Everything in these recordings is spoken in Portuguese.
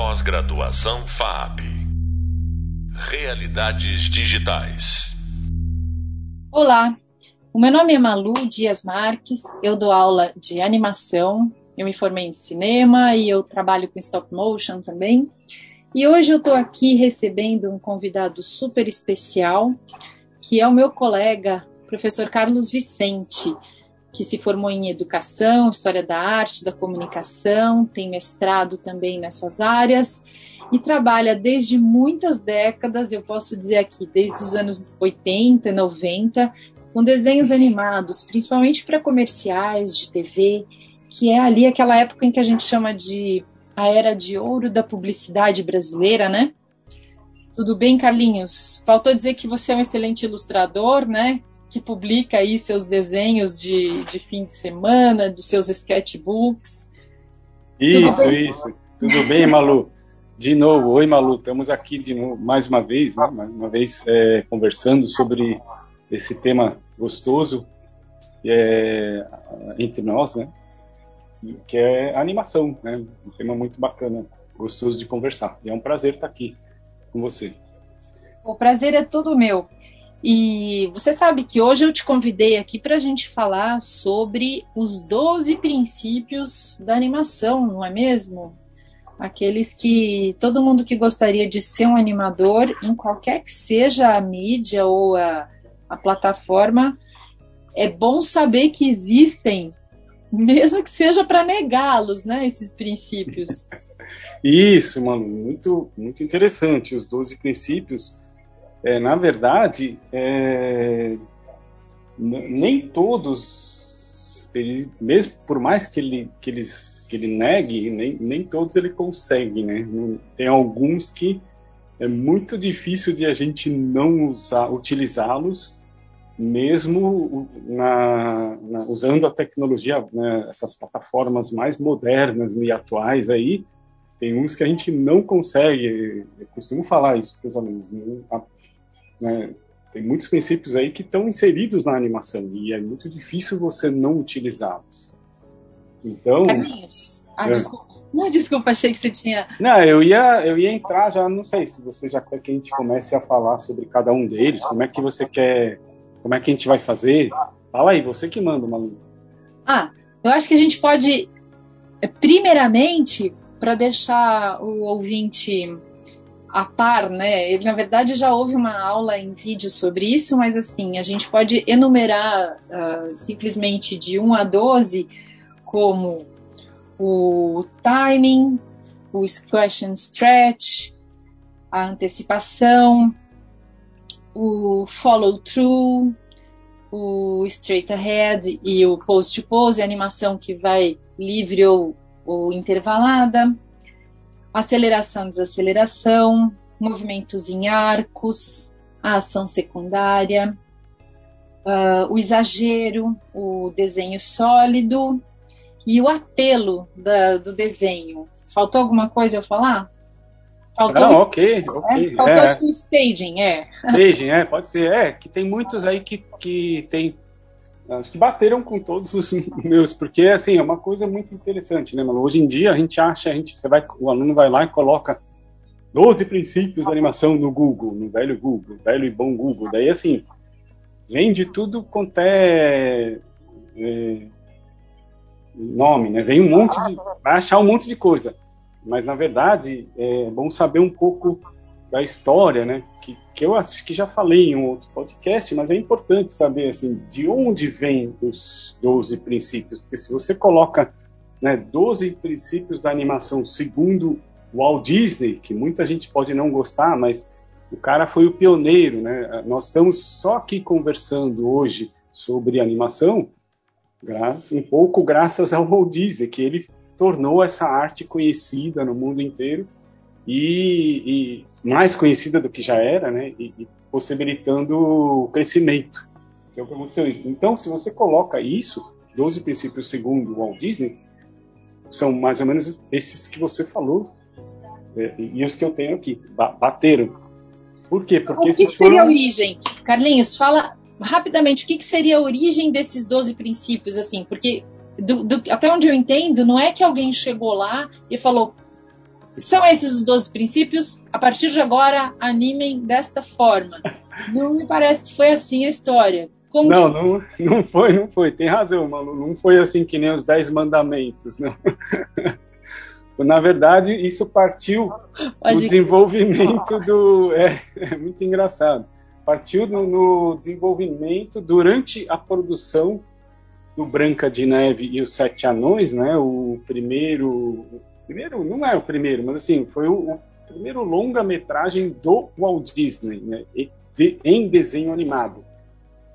Pós-graduação FAP. Realidades digitais. Olá, o meu nome é Malu Dias Marques, eu dou aula de animação, eu me formei em cinema e eu trabalho com stop motion também. E hoje eu estou aqui recebendo um convidado super especial, que é o meu colega, professor Carlos Vicente, que se formou em educação, história da arte, da comunicação, tem mestrado também nessas áreas e trabalha desde muitas décadas, eu posso dizer aqui, desde os anos 80, 90, com desenhos animados, principalmente para comerciais de TV, que é ali aquela época em que a gente chama de a era de ouro da publicidade brasileira, né? Tudo bem, Carlinhos? Faltou dizer que você é um excelente ilustrador, né? Que publica aí seus desenhos de, de fim de semana, dos seus sketchbooks. Isso, isso. Tudo bem, Malu? De novo, oi Malu, estamos aqui de novo, mais uma vez, né? mais uma vez é, conversando sobre esse tema gostoso é, entre nós, né? que é animação, né? um tema muito bacana, gostoso de conversar. E é um prazer estar aqui com você. O prazer é todo meu. E você sabe que hoje eu te convidei aqui para a gente falar sobre os 12 princípios da animação, não é mesmo? Aqueles que todo mundo que gostaria de ser um animador, em qualquer que seja a mídia ou a, a plataforma, é bom saber que existem, mesmo que seja para negá-los, né? Esses princípios. Isso, mano, muito, muito interessante. Os 12 princípios é, na verdade, é, nem todos, ele, mesmo por mais que ele, que eles, que ele negue, nem, nem todos ele consegue, né? Tem alguns que é muito difícil de a gente não usar, utilizá-los, mesmo na, na, usando a tecnologia, né, essas plataformas mais modernas e atuais aí, tem uns que a gente não consegue, eu costumo falar isso para os alunos, né? Né? Tem muitos princípios aí que estão inseridos na animação e é muito difícil você não utilizá-los. Então. Carlinhos. Ah, é. desculpa. Não, desculpa, achei que você tinha. Não, eu ia, eu ia entrar já, não sei se você já quer que a gente comece a falar sobre cada um deles, como é que você quer, como é que a gente vai fazer. Fala aí, você que manda, Malu. Ah, eu acho que a gente pode, primeiramente, para deixar o ouvinte a par, né? Ele, na verdade, já houve uma aula em vídeo sobre isso, mas assim, a gente pode enumerar uh, simplesmente de 1 a 12 como o timing, o question stretch, a antecipação, o follow through, o straight ahead e o pose to pose, a animação que vai livre ou, ou intervalada aceleração, desaceleração, movimentos em arcos, a ação secundária, uh, o exagero, o desenho sólido e o apelo da, do desenho. Faltou alguma coisa eu falar? Faltou ah, ok, ok. É? Faltou é. o staging, é. Staging, é, pode ser. É, que tem muitos aí que, que tem acho que bateram com todos os meus, porque assim, é uma coisa muito interessante, né, mano? Hoje em dia a gente acha, a gente, você vai, o aluno vai lá e coloca 12 princípios da animação no Google, no velho Google, velho e bom Google. Daí assim, vem de tudo quanto é, é nome, né? Vem um monte de, vai achar um monte de coisa. Mas na verdade é bom saber um pouco da história, né? Que, que eu acho que já falei em um outro podcast, mas é importante saber assim de onde vêm os 12 princípios, porque se você coloca né, 12 princípios da animação segundo Walt Disney, que muita gente pode não gostar, mas o cara foi o pioneiro, né? Nós estamos só aqui conversando hoje sobre animação, graças, um pouco graças ao Walt Disney, que ele tornou essa arte conhecida no mundo inteiro e, e mais conhecida do que já era, né? E, e possibilitando o crescimento. Que é o que aconteceu. Então, se você coloca isso, 12 princípios segundo o Walt Disney, são mais ou menos esses que você falou é, e os que eu tenho aqui. Bateram. Por quê? Porque o que, seria a origem? Carlinhos, fala rapidamente o que, que seria a origem desses 12 princípios, assim, porque do, do, até onde eu entendo, não é que alguém chegou lá e falou, são esses os 12 princípios. A partir de agora, animem desta forma. Não me parece que foi assim a história. Como não, não, não foi, não foi. Tem razão, Malu. Não foi assim que nem os Dez Mandamentos, não. Na verdade, isso partiu do desenvolvimento do. É, é, muito engraçado. Partiu no, no, desenvolvimento durante a produção do Branca de Neve e os Sete Anões, né? O primeiro. Primeiro, não é o primeiro, mas assim, foi o, o primeiro longa-metragem do Walt Disney, né? De, em desenho animado.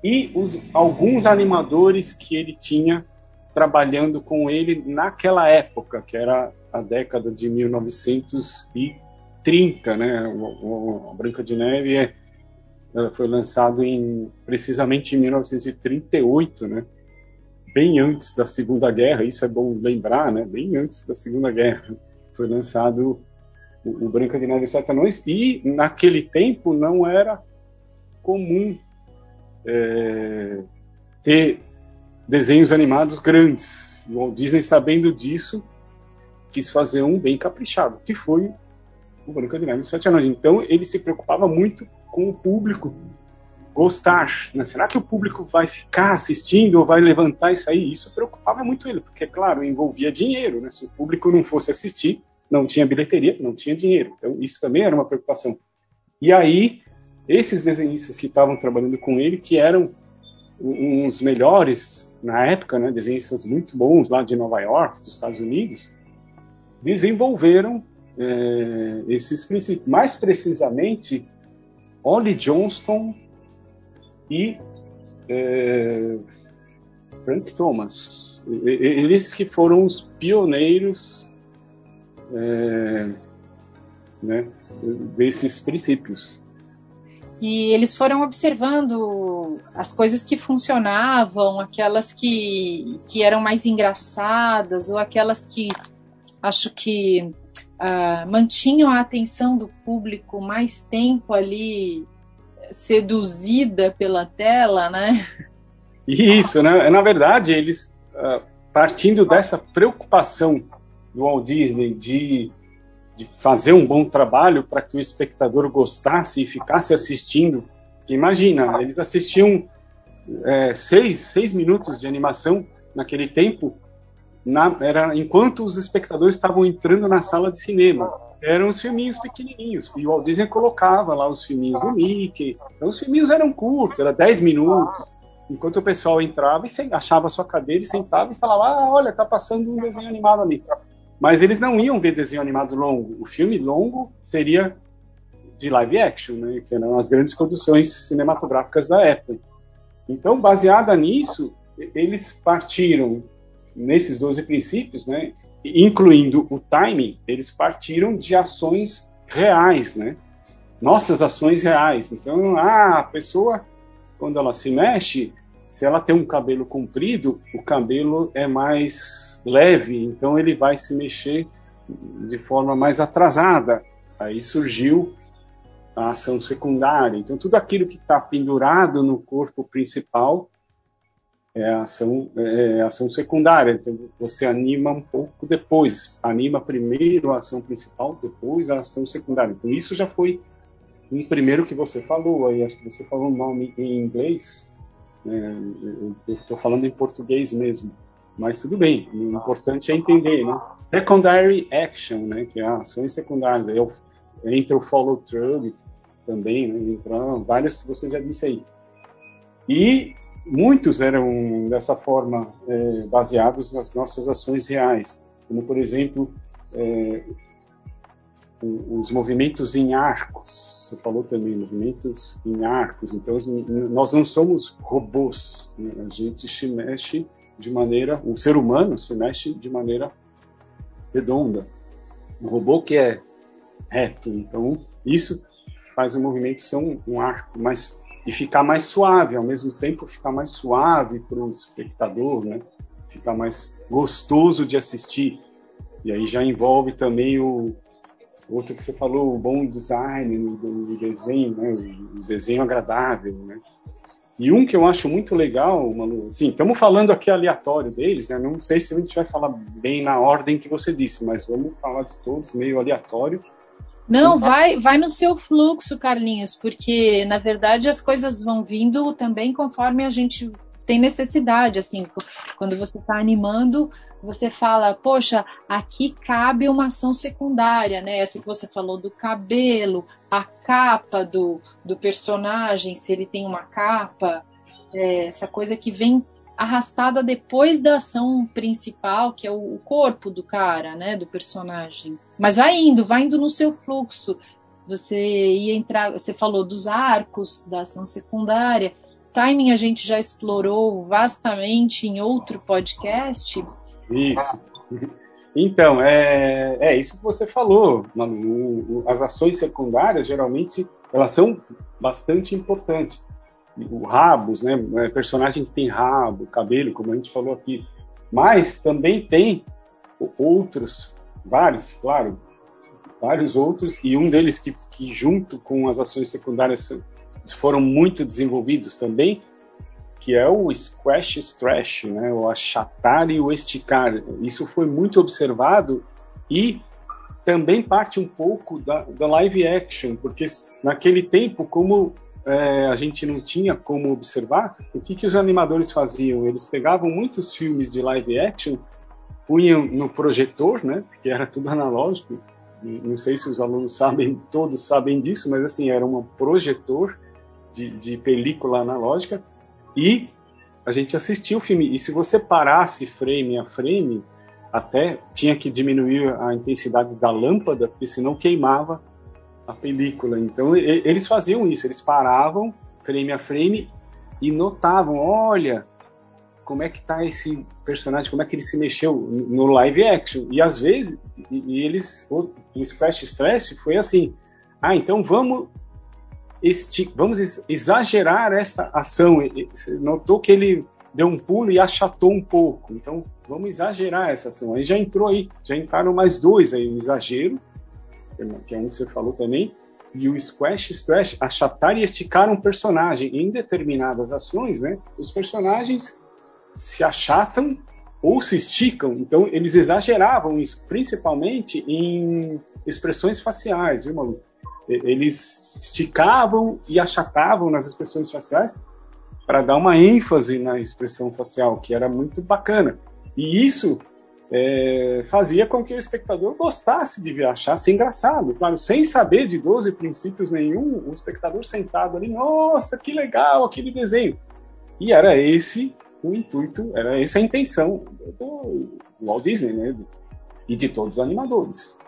E os, alguns animadores que ele tinha trabalhando com ele naquela época, que era a década de 1930, né? O, o, a Branca de Neve é, foi lançado em precisamente em 1938, né? Bem antes da Segunda Guerra, isso é bom lembrar, né? Bem antes da Segunda Guerra foi lançado o, o Branca de Neve e Sete Anões e naquele tempo não era comum é, ter desenhos animados grandes. O Walt Disney, sabendo disso, quis fazer um bem caprichado, que foi o Branca de Neve e Sete Anões. Então, ele se preocupava muito com o público gostar. Né? Será que o público vai ficar assistindo ou vai levantar e sair? Isso preocupava muito ele, porque, claro, envolvia dinheiro. Né? Se o público não fosse assistir, não tinha bilheteria, não tinha dinheiro. Então, isso também era uma preocupação. E aí, esses desenhistas que estavam trabalhando com ele, que eram uns melhores na época, né, desenhistas muito bons lá de Nova York, dos Estados Unidos, desenvolveram é, esses princípios. Mais precisamente, Ollie Johnston e é, Frank Thomas. Eles que foram os pioneiros é, né, desses princípios. E eles foram observando as coisas que funcionavam, aquelas que, que eram mais engraçadas, ou aquelas que acho que uh, mantinham a atenção do público mais tempo ali seduzida pela tela, né? Isso, né? Na verdade, eles uh, partindo dessa preocupação do Walt Disney de, de fazer um bom trabalho para que o espectador gostasse e ficasse assistindo. Porque imagina, eles assistiam é, seis, seis minutos de animação naquele tempo na, era enquanto os espectadores estavam entrando na sala de cinema. Eram os filminhos pequenininhos. E o Walt Disney colocava lá os filminhos do Mickey. Então os filminhos eram curtos, era 10 minutos. Enquanto o pessoal entrava e achava a sua cadeira e sentava e falava: Ah, olha, tá passando um desenho animado ali. Mas eles não iam ver desenho animado longo. O filme longo seria de live action, né, que eram as grandes produções cinematográficas da época. Então, baseada nisso, eles partiram nesses 12 princípios, né, incluindo o timing, eles partiram de ações reais, né? Nossas ações reais. Então, ah, a pessoa, quando ela se mexe, se ela tem um cabelo comprido, o cabelo é mais leve, então ele vai se mexer de forma mais atrasada. Aí surgiu a ação secundária. Então, tudo aquilo que está pendurado no corpo principal é a ação, é a ação secundária. Então, você anima um pouco depois. Anima primeiro a ação principal, depois a ação secundária. Então, isso já foi um primeiro que você falou. Aí, acho que você falou o nome em inglês. É, eu estou falando em português mesmo. Mas tudo bem. O importante é entender, né? Secondary action, né? Que é a ação secundária. Eu, entra o follow through também, né? Entra vários que você já disse aí. E muitos eram dessa forma é, baseados nas nossas ações reais, como por exemplo é, os movimentos em arcos. Você falou também movimentos em arcos. Então nós não somos robôs. Né? A gente se mexe de maneira, o ser humano se mexe de maneira redonda. O robô que é reto. Então isso faz o movimento ser um, um arco, mas e ficar mais suave, ao mesmo tempo ficar mais suave para o espectador, né? Ficar mais gostoso de assistir. E aí já envolve também o outro que você falou, o bom design do, desenho, né? O desenho agradável, né? E um que eu acho muito legal, Manu, assim, estamos falando aqui aleatório deles, né? Não sei se a gente vai falar bem na ordem que você disse, mas vamos falar de todos meio aleatório. Não, vai, vai no seu fluxo, Carlinhos, porque na verdade as coisas vão vindo também conforme a gente tem necessidade, assim, quando você está animando, você fala, poxa, aqui cabe uma ação secundária, né? Essa que você falou do cabelo, a capa do, do personagem, se ele tem uma capa, é, essa coisa que vem arrastada depois da ação principal, que é o corpo do cara, né, do personagem. Mas vai indo, vai indo no seu fluxo. Você ia entrar, você falou dos arcos da ação secundária. Timing a gente já explorou vastamente em outro podcast. Isso. Então, é, é isso que você falou. As ações secundárias, geralmente, elas são bastante importantes. O rabos, né? É, personagem que tem rabo, cabelo, como a gente falou aqui. Mas também tem outros, vários, claro, vários outros, e um deles que, que junto com as ações secundárias foram muito desenvolvidos também, que é o squash stretch, né, o achatar e o esticar. Isso foi muito observado e também parte um pouco da, da live action, porque naquele tempo, como é, a gente não tinha como observar, o que, que os animadores faziam? Eles pegavam muitos filmes de live action, punham no projetor, né, que era tudo analógico, não sei se os alunos sabem, todos sabem disso, mas assim, era um projetor de, de película analógica, e a gente assistia o filme. E se você parasse frame a frame, até tinha que diminuir a intensidade da lâmpada, porque senão queimava a película. Então e, eles faziam isso, eles paravam frame a frame e notavam, olha, como é que tá esse personagem, como é que ele se mexeu no live action. E às vezes, e, e eles, o, o Splash Stress foi assim, ah, então vamos este, vamos exagerar essa ação. Você notou que ele deu um pulo e achatou um pouco. Então, vamos exagerar essa ação. Aí já entrou aí, já entraram mais dois aí, o exagero, que é um que você falou também, e o squash stretch, achatar e esticar um personagem. Em determinadas ações, né, os personagens se achatam ou se esticam. Então, eles exageravam isso, principalmente em expressões faciais, viu, maluco? eles esticavam e achatavam nas expressões faciais para dar uma ênfase na expressão facial, que era muito bacana. E isso é, fazia com que o espectador gostasse de ver, achasse engraçado. Claro, sem saber de 12 princípios nenhum, o espectador sentado ali, nossa, que legal aquele desenho. E era esse o intuito, era essa a intenção do Walt Disney, né? E de todos os animadores.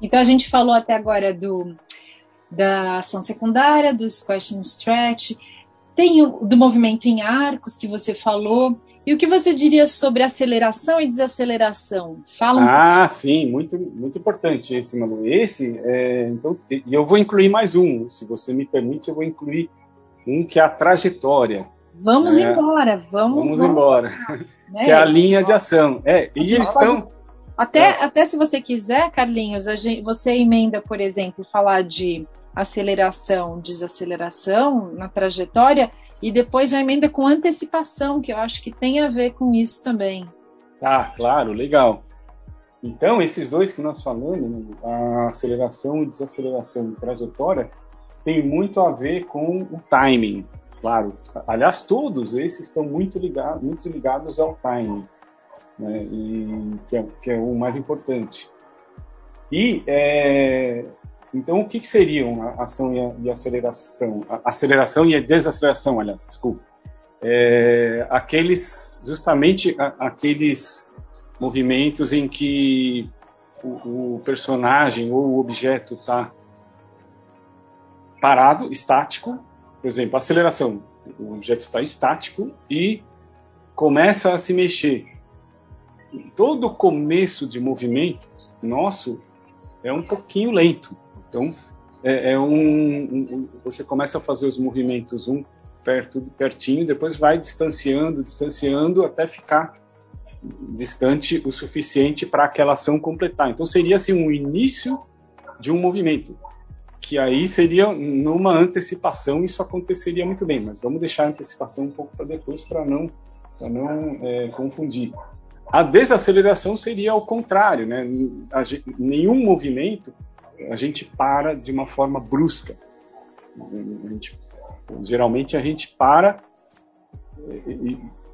Então a gente falou até agora do, da ação secundária, dos question stretch, tem o, do movimento em arcos que você falou. E o que você diria sobre aceleração e desaceleração? Fala um Ah, pouco. sim, muito, muito importante esse, Manu. Esse, é, então, e eu vou incluir mais um, se você me permite, eu vou incluir um que é a trajetória. Vamos é, embora, vamos, vamos, vamos embora. Né? Que é a linha de ação. É, e eles estão até, é. até se você quiser, Carlinhos, gente, você emenda, por exemplo, falar de aceleração, desaceleração na trajetória e depois já emenda com antecipação, que eu acho que tem a ver com isso também. Ah, claro, legal. Então, esses dois que nós falamos, a aceleração e desaceleração de trajetória, tem muito a ver com o timing, claro. Aliás, todos esses estão muito ligados, muito ligados ao timing né, e, que, é, que é o mais importante. E é, então o que, que seriam a ação e, a, e aceleração? A aceleração e a desaceleração, aliás, desculpa. É, aqueles justamente a, aqueles movimentos em que o, o personagem ou o objeto está parado, estático, por exemplo, aceleração, o objeto está estático e começa a se mexer todo começo de movimento nosso é um pouquinho lento. Então, é, é um, um, você começa a fazer os movimentos um perto, pertinho, depois vai distanciando, distanciando até ficar distante o suficiente para aquela ação completar. Então, seria assim um início de um movimento que aí seria numa antecipação isso aconteceria muito bem, mas vamos deixar a antecipação um pouco para depois para não para não é, confundir. A desaceleração seria ao contrário, né? Nenhum movimento a gente para de uma forma brusca. A gente, geralmente a gente para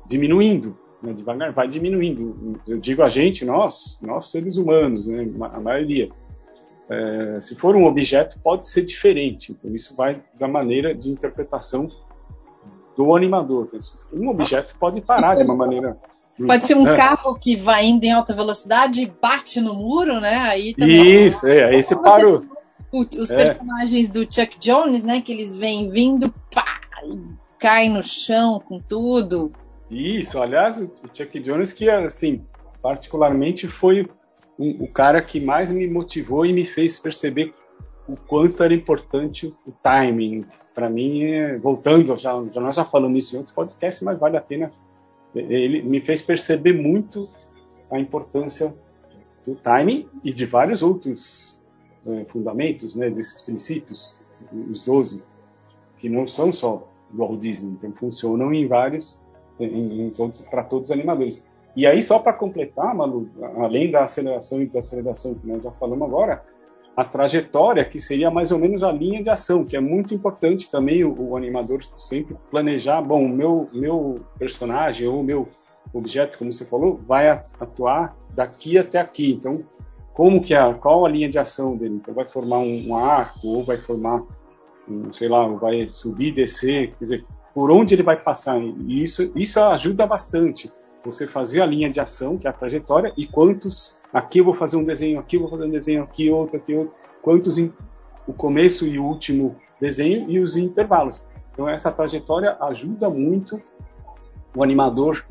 diminuindo, né? devagar, vai diminuindo. Eu digo a gente, nós, nós seres humanos, né? a maioria. É, se for um objeto, pode ser diferente. Então, isso vai da maneira de interpretação do animador. Um objeto pode parar de uma maneira. Pode ser um é. carro que vai indo em alta velocidade e bate no muro, né? Aí também Isso, é, aí você parou. Os é. personagens do Chuck Jones, né? Que eles vêm vindo, pá, cai no chão com tudo. Isso, aliás, o Chuck Jones que, assim, particularmente foi um, o cara que mais me motivou e me fez perceber o quanto era importante o timing. Para mim, é, voltando, já, já, nós já falamos isso em outros podcasts, mas vale a pena. Ele me fez perceber muito a importância do timing e de vários outros é, fundamentos, né, desses princípios, os 12, que não são só do Walt Disney, então funcionam em vários, em, em todos, para todos os animadores. E aí, só para completar, Malu, além da aceleração e desaceleração que nós já falamos agora, a trajetória, que seria mais ou menos a linha de ação, que é muito importante também o, o animador sempre planejar, bom, o meu, meu personagem ou o meu objeto, como você falou, vai atuar daqui até aqui. Então, como que é, qual a linha de ação dele? Então, vai formar um, um arco ou vai formar, um, sei lá, vai subir, descer, quer dizer, por onde ele vai passar? E isso, isso ajuda bastante. Você fazer a linha de ação, que é a trajetória, e quantos Aqui eu vou fazer um desenho, aqui eu vou fazer um desenho, aqui outro, aqui outro. Quantos o começo e o último desenho e os intervalos. Então essa trajetória ajuda muito o animador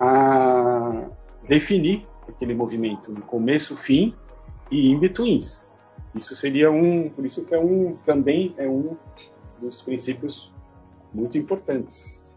a definir aquele movimento no começo, fim e in betweens. Isso seria um, por isso que é um também é um dos princípios muito importantes.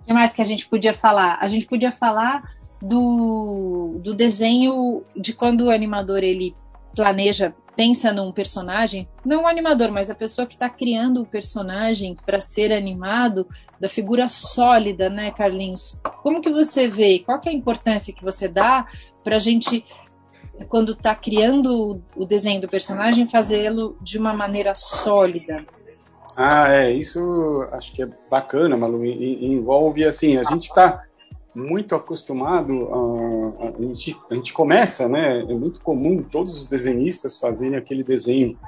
O que mais que a gente podia falar? A gente podia falar do, do desenho de quando o animador ele planeja, pensa num personagem, não o animador, mas a pessoa que está criando o personagem para ser animado, da figura sólida, né, Carlinhos? Como que você vê? Qual que é a importância que você dá para a gente, quando está criando o desenho do personagem, fazê-lo de uma maneira sólida? Ah, é, isso acho que é bacana, Malu, e, envolve assim, a gente está muito acostumado a, a, gente, a gente começa, né? É muito comum todos os desenhistas fazerem aquele desenho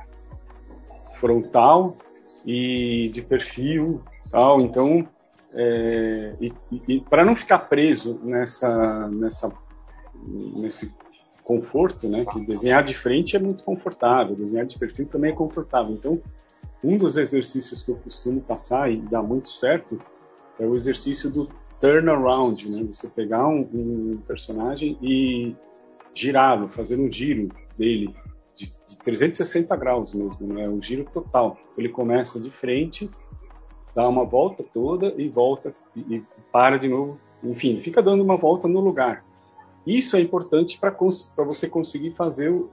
frontal e de perfil, tal. Então, é, e, e para não ficar preso nessa, nessa, nesse conforto, né? Que desenhar de frente é muito confortável, desenhar de perfil também é confortável. Então, um dos exercícios que eu costumo passar e dá muito certo é o exercício do turnaround, né? Você pegar um, um personagem e girá-lo, fazer um giro dele de, de 360 graus mesmo, né? Um giro total. Ele começa de frente, dá uma volta toda e volta e, e para de novo. Enfim, fica dando uma volta no lugar. Isso é importante para você conseguir fazer o,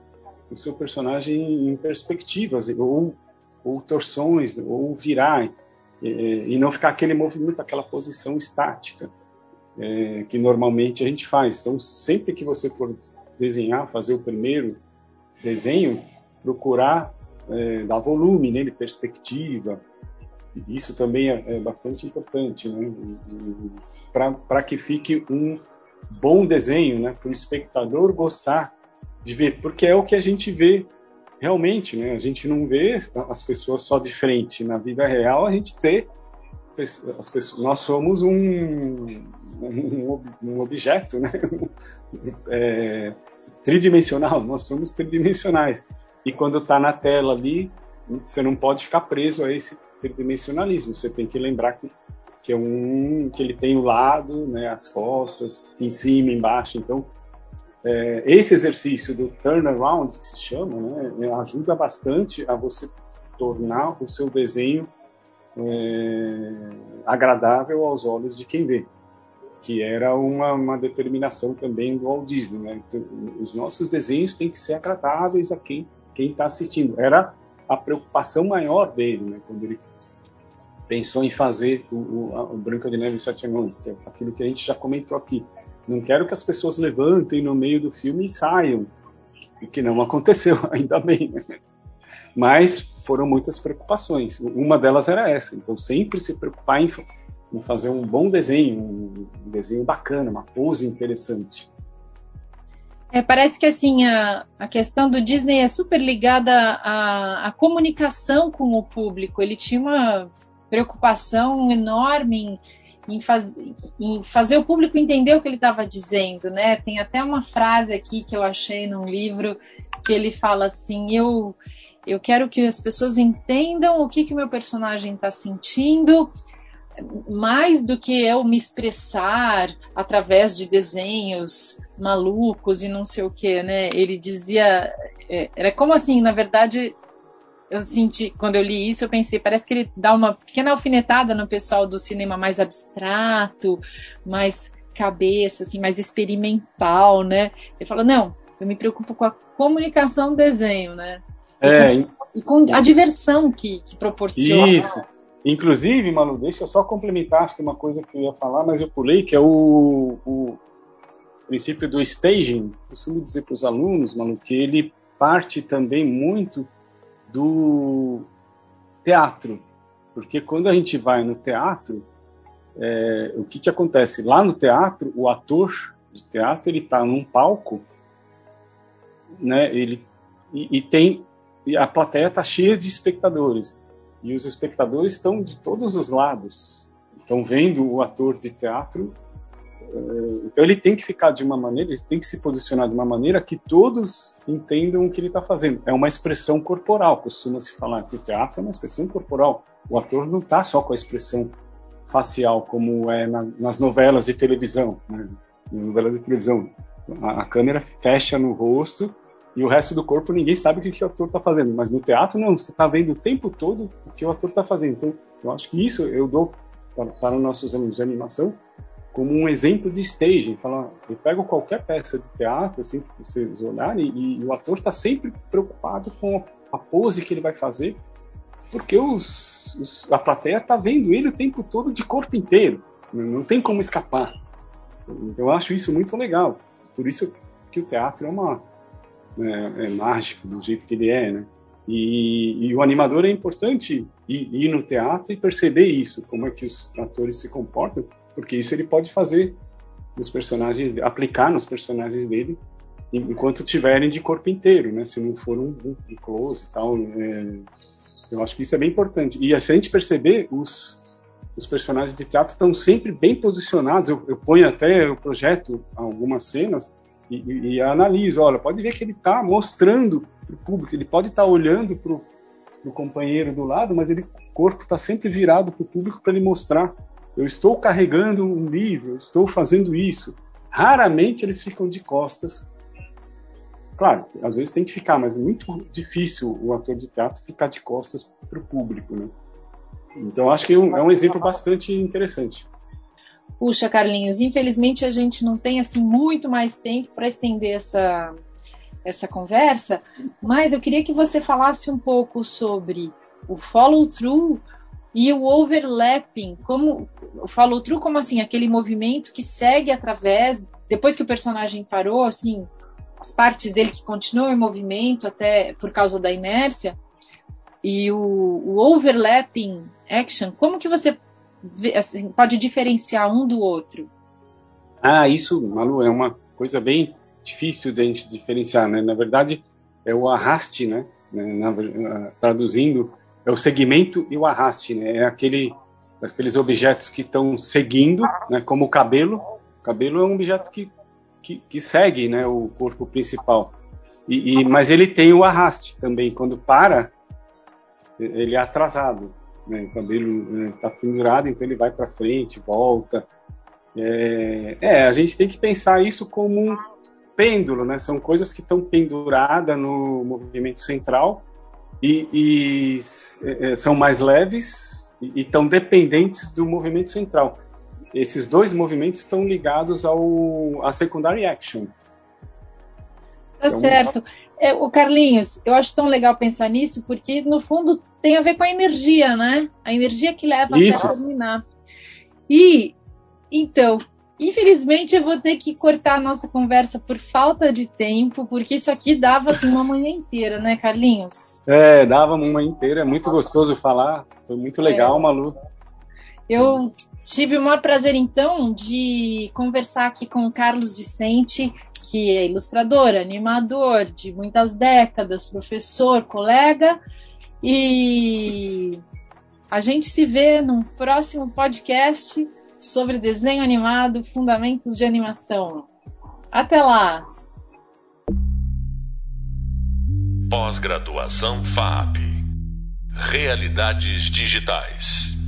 o, seu personagem em perspectivas ou, ou torções ou virar e, não ficar aquele movimento, aquela posição estática é, que normalmente a gente faz. Então, sempre que você for desenhar, fazer o primeiro desenho, procurar é, dar volume nele, perspectiva. Isso também é, é bastante importante, né? Para que fique um bom desenho, né? Para o espectador gostar de ver, porque é o que a gente vê realmente, né? A gente não vê as pessoas só de frente. Na vida real, a gente vê as pessoas. Nós somos um, um, um objeto, né? É, tridimensional. Nós somos tridimensionais. E quando está na tela ali, você não pode ficar preso a esse tridimensionalismo. Você tem que lembrar que, que é um que ele tem o lado, né? As costas, em cima, embaixo. Então é, esse exercício do turnaround, que se chama, né, é, ajuda bastante a você tornar o seu desenho é, agradável aos olhos de quem vê, que era uma, uma determinação também do Walt Disney. Né? Então, os nossos desenhos têm que ser agradáveis a quem está assistindo. Era a preocupação maior dele, né, quando ele pensou em fazer o, o, o Branca de Neve e Sete Anões, que é aquilo que a gente já comentou aqui. Não quero que as pessoas levantem no meio do filme e saiam, que não aconteceu, ainda bem. Né? Mas foram muitas preocupações. Uma delas era essa. Então, sempre se preocupar em, em fazer um bom desenho, um desenho bacana, uma pose interessante. É, parece que assim a, a questão do Disney é super ligada à, à comunicação com o público. Ele tinha uma preocupação enorme em, em, faz, em fazer o público entender o que ele estava dizendo, né? Tem até uma frase aqui que eu achei num livro que ele fala assim: eu eu quero que as pessoas entendam o que que meu personagem está sentindo, mais do que eu me expressar através de desenhos malucos e não sei o que, né? Ele dizia, é, era como assim, na verdade, eu senti, quando eu li isso, eu pensei, parece que ele dá uma pequena alfinetada no pessoal do cinema mais abstrato, mais cabeça, assim, mais experimental, né? Ele falou, não, eu me preocupo com a comunicação do desenho, né? É, e com, e com a diversão que, que proporciona. Isso. Inclusive, Malu, deixa eu só complementar, acho que uma coisa que eu ia falar, mas eu pulei, que é o, o princípio do staging. Eu costumo dizer para os alunos, Malu, que ele parte também muito do teatro. Porque quando a gente vai no teatro, é, o que, que acontece? Lá no teatro, o ator de teatro ele está num palco, né? Ele e, e tem e a plateia está cheia de espectadores e os espectadores estão de todos os lados, estão vendo o ator de teatro. Eh, então ele tem que ficar de uma maneira, ele tem que se posicionar de uma maneira que todos entendam o que ele está fazendo. É uma expressão corporal, costuma-se falar que o teatro é uma expressão corporal. O ator não está só com a expressão facial, como é na, nas novelas de televisão. Né? Novelas de televisão, a, a câmera fecha no rosto e o resto do corpo ninguém sabe o que, que o ator está fazendo. Mas no teatro, não, você está vendo o tempo todo o que o ator está fazendo. Então, eu acho que isso eu dou para, para os nossos alunos de animação como um exemplo de staging. Fala, eu pego qualquer peça de teatro, assim, para vocês olharem, e, e o ator está sempre preocupado com a pose que ele vai fazer, porque os, os, a plateia está vendo ele o tempo todo de corpo inteiro. Não tem como escapar. Eu acho isso muito legal. Por isso que o teatro é uma é, é mágico do jeito que ele é, né? E, e, o animador é importante ir, ir, no teatro e perceber isso, como é que os atores se comportam, porque isso ele pode fazer nos personagens, aplicar nos personagens dele enquanto tiverem de corpo inteiro, né? Se não for um, um close e tal. É, eu acho que isso é bem importante. E se a gente perceber, os, os personagens de teatro estão sempre bem posicionados. Eu, eu ponho até, eu projeto algumas cenas e, e analisa, olha, pode ver que ele está mostrando para o público, ele pode estar tá olhando para o companheiro do lado, mas ele, o corpo está sempre virado para o público para ele mostrar, eu estou carregando um livro, estou fazendo isso. Raramente eles ficam de costas. Claro, às vezes tem que ficar, mas é muito difícil o ator de teatro ficar de costas para o público, né? Então acho que é um, é um exemplo bastante interessante. Puxa, Carlinhos, infelizmente a gente não tem assim muito mais tempo para estender essa, essa conversa, mas eu queria que você falasse um pouco sobre o follow through e o overlapping, como o follow como assim aquele movimento que segue através depois que o personagem parou, assim, as partes dele que continuam em movimento até por causa da inércia e o, o overlapping action, como que você assim, pode diferenciar um do outro? Ah, isso, Malu, é uma coisa bem difícil de a gente diferenciar, né? Na verdade, é o arraste, né? Na, traduzindo, é o segmento e o arraste, né? É aquele, aqueles objetos que estão seguindo, né? Como o cabelo. O cabelo é um objeto que, que, que segue, né? O corpo principal. E, e, mas ele tem o arraste também. Quando para, ele é atrasado né? O cabelo está né, pendurado, então ele vai para frente, volta. É, é, a gente tem que pensar isso como um pêndulo, né? São coisas que estão penduradas no movimento central e, e é, são mais leves e estão dependentes do movimento central. Esses dois movimentos estão ligados ao a secondary action. Tá então, certo. É, o Carlinhos, eu acho tão legal pensar nisso, porque no fundo tem a ver com a energia, né? A energia que leva Isso. até terminar. E então, infelizmente eu vou ter que cortar a nossa conversa por falta de tempo, porque isso aqui dava assim uma manhã inteira, né, Carlinhos? É, dava uma manhã inteira, é muito gostoso falar, foi muito legal, é. Malu. Eu tive o maior prazer então de conversar aqui com o Carlos Vicente, que é ilustrador, animador de muitas décadas, professor, colega, e a gente se vê num próximo podcast sobre desenho animado, fundamentos de animação. Até lá! Pós-graduação FAP Realidades Digitais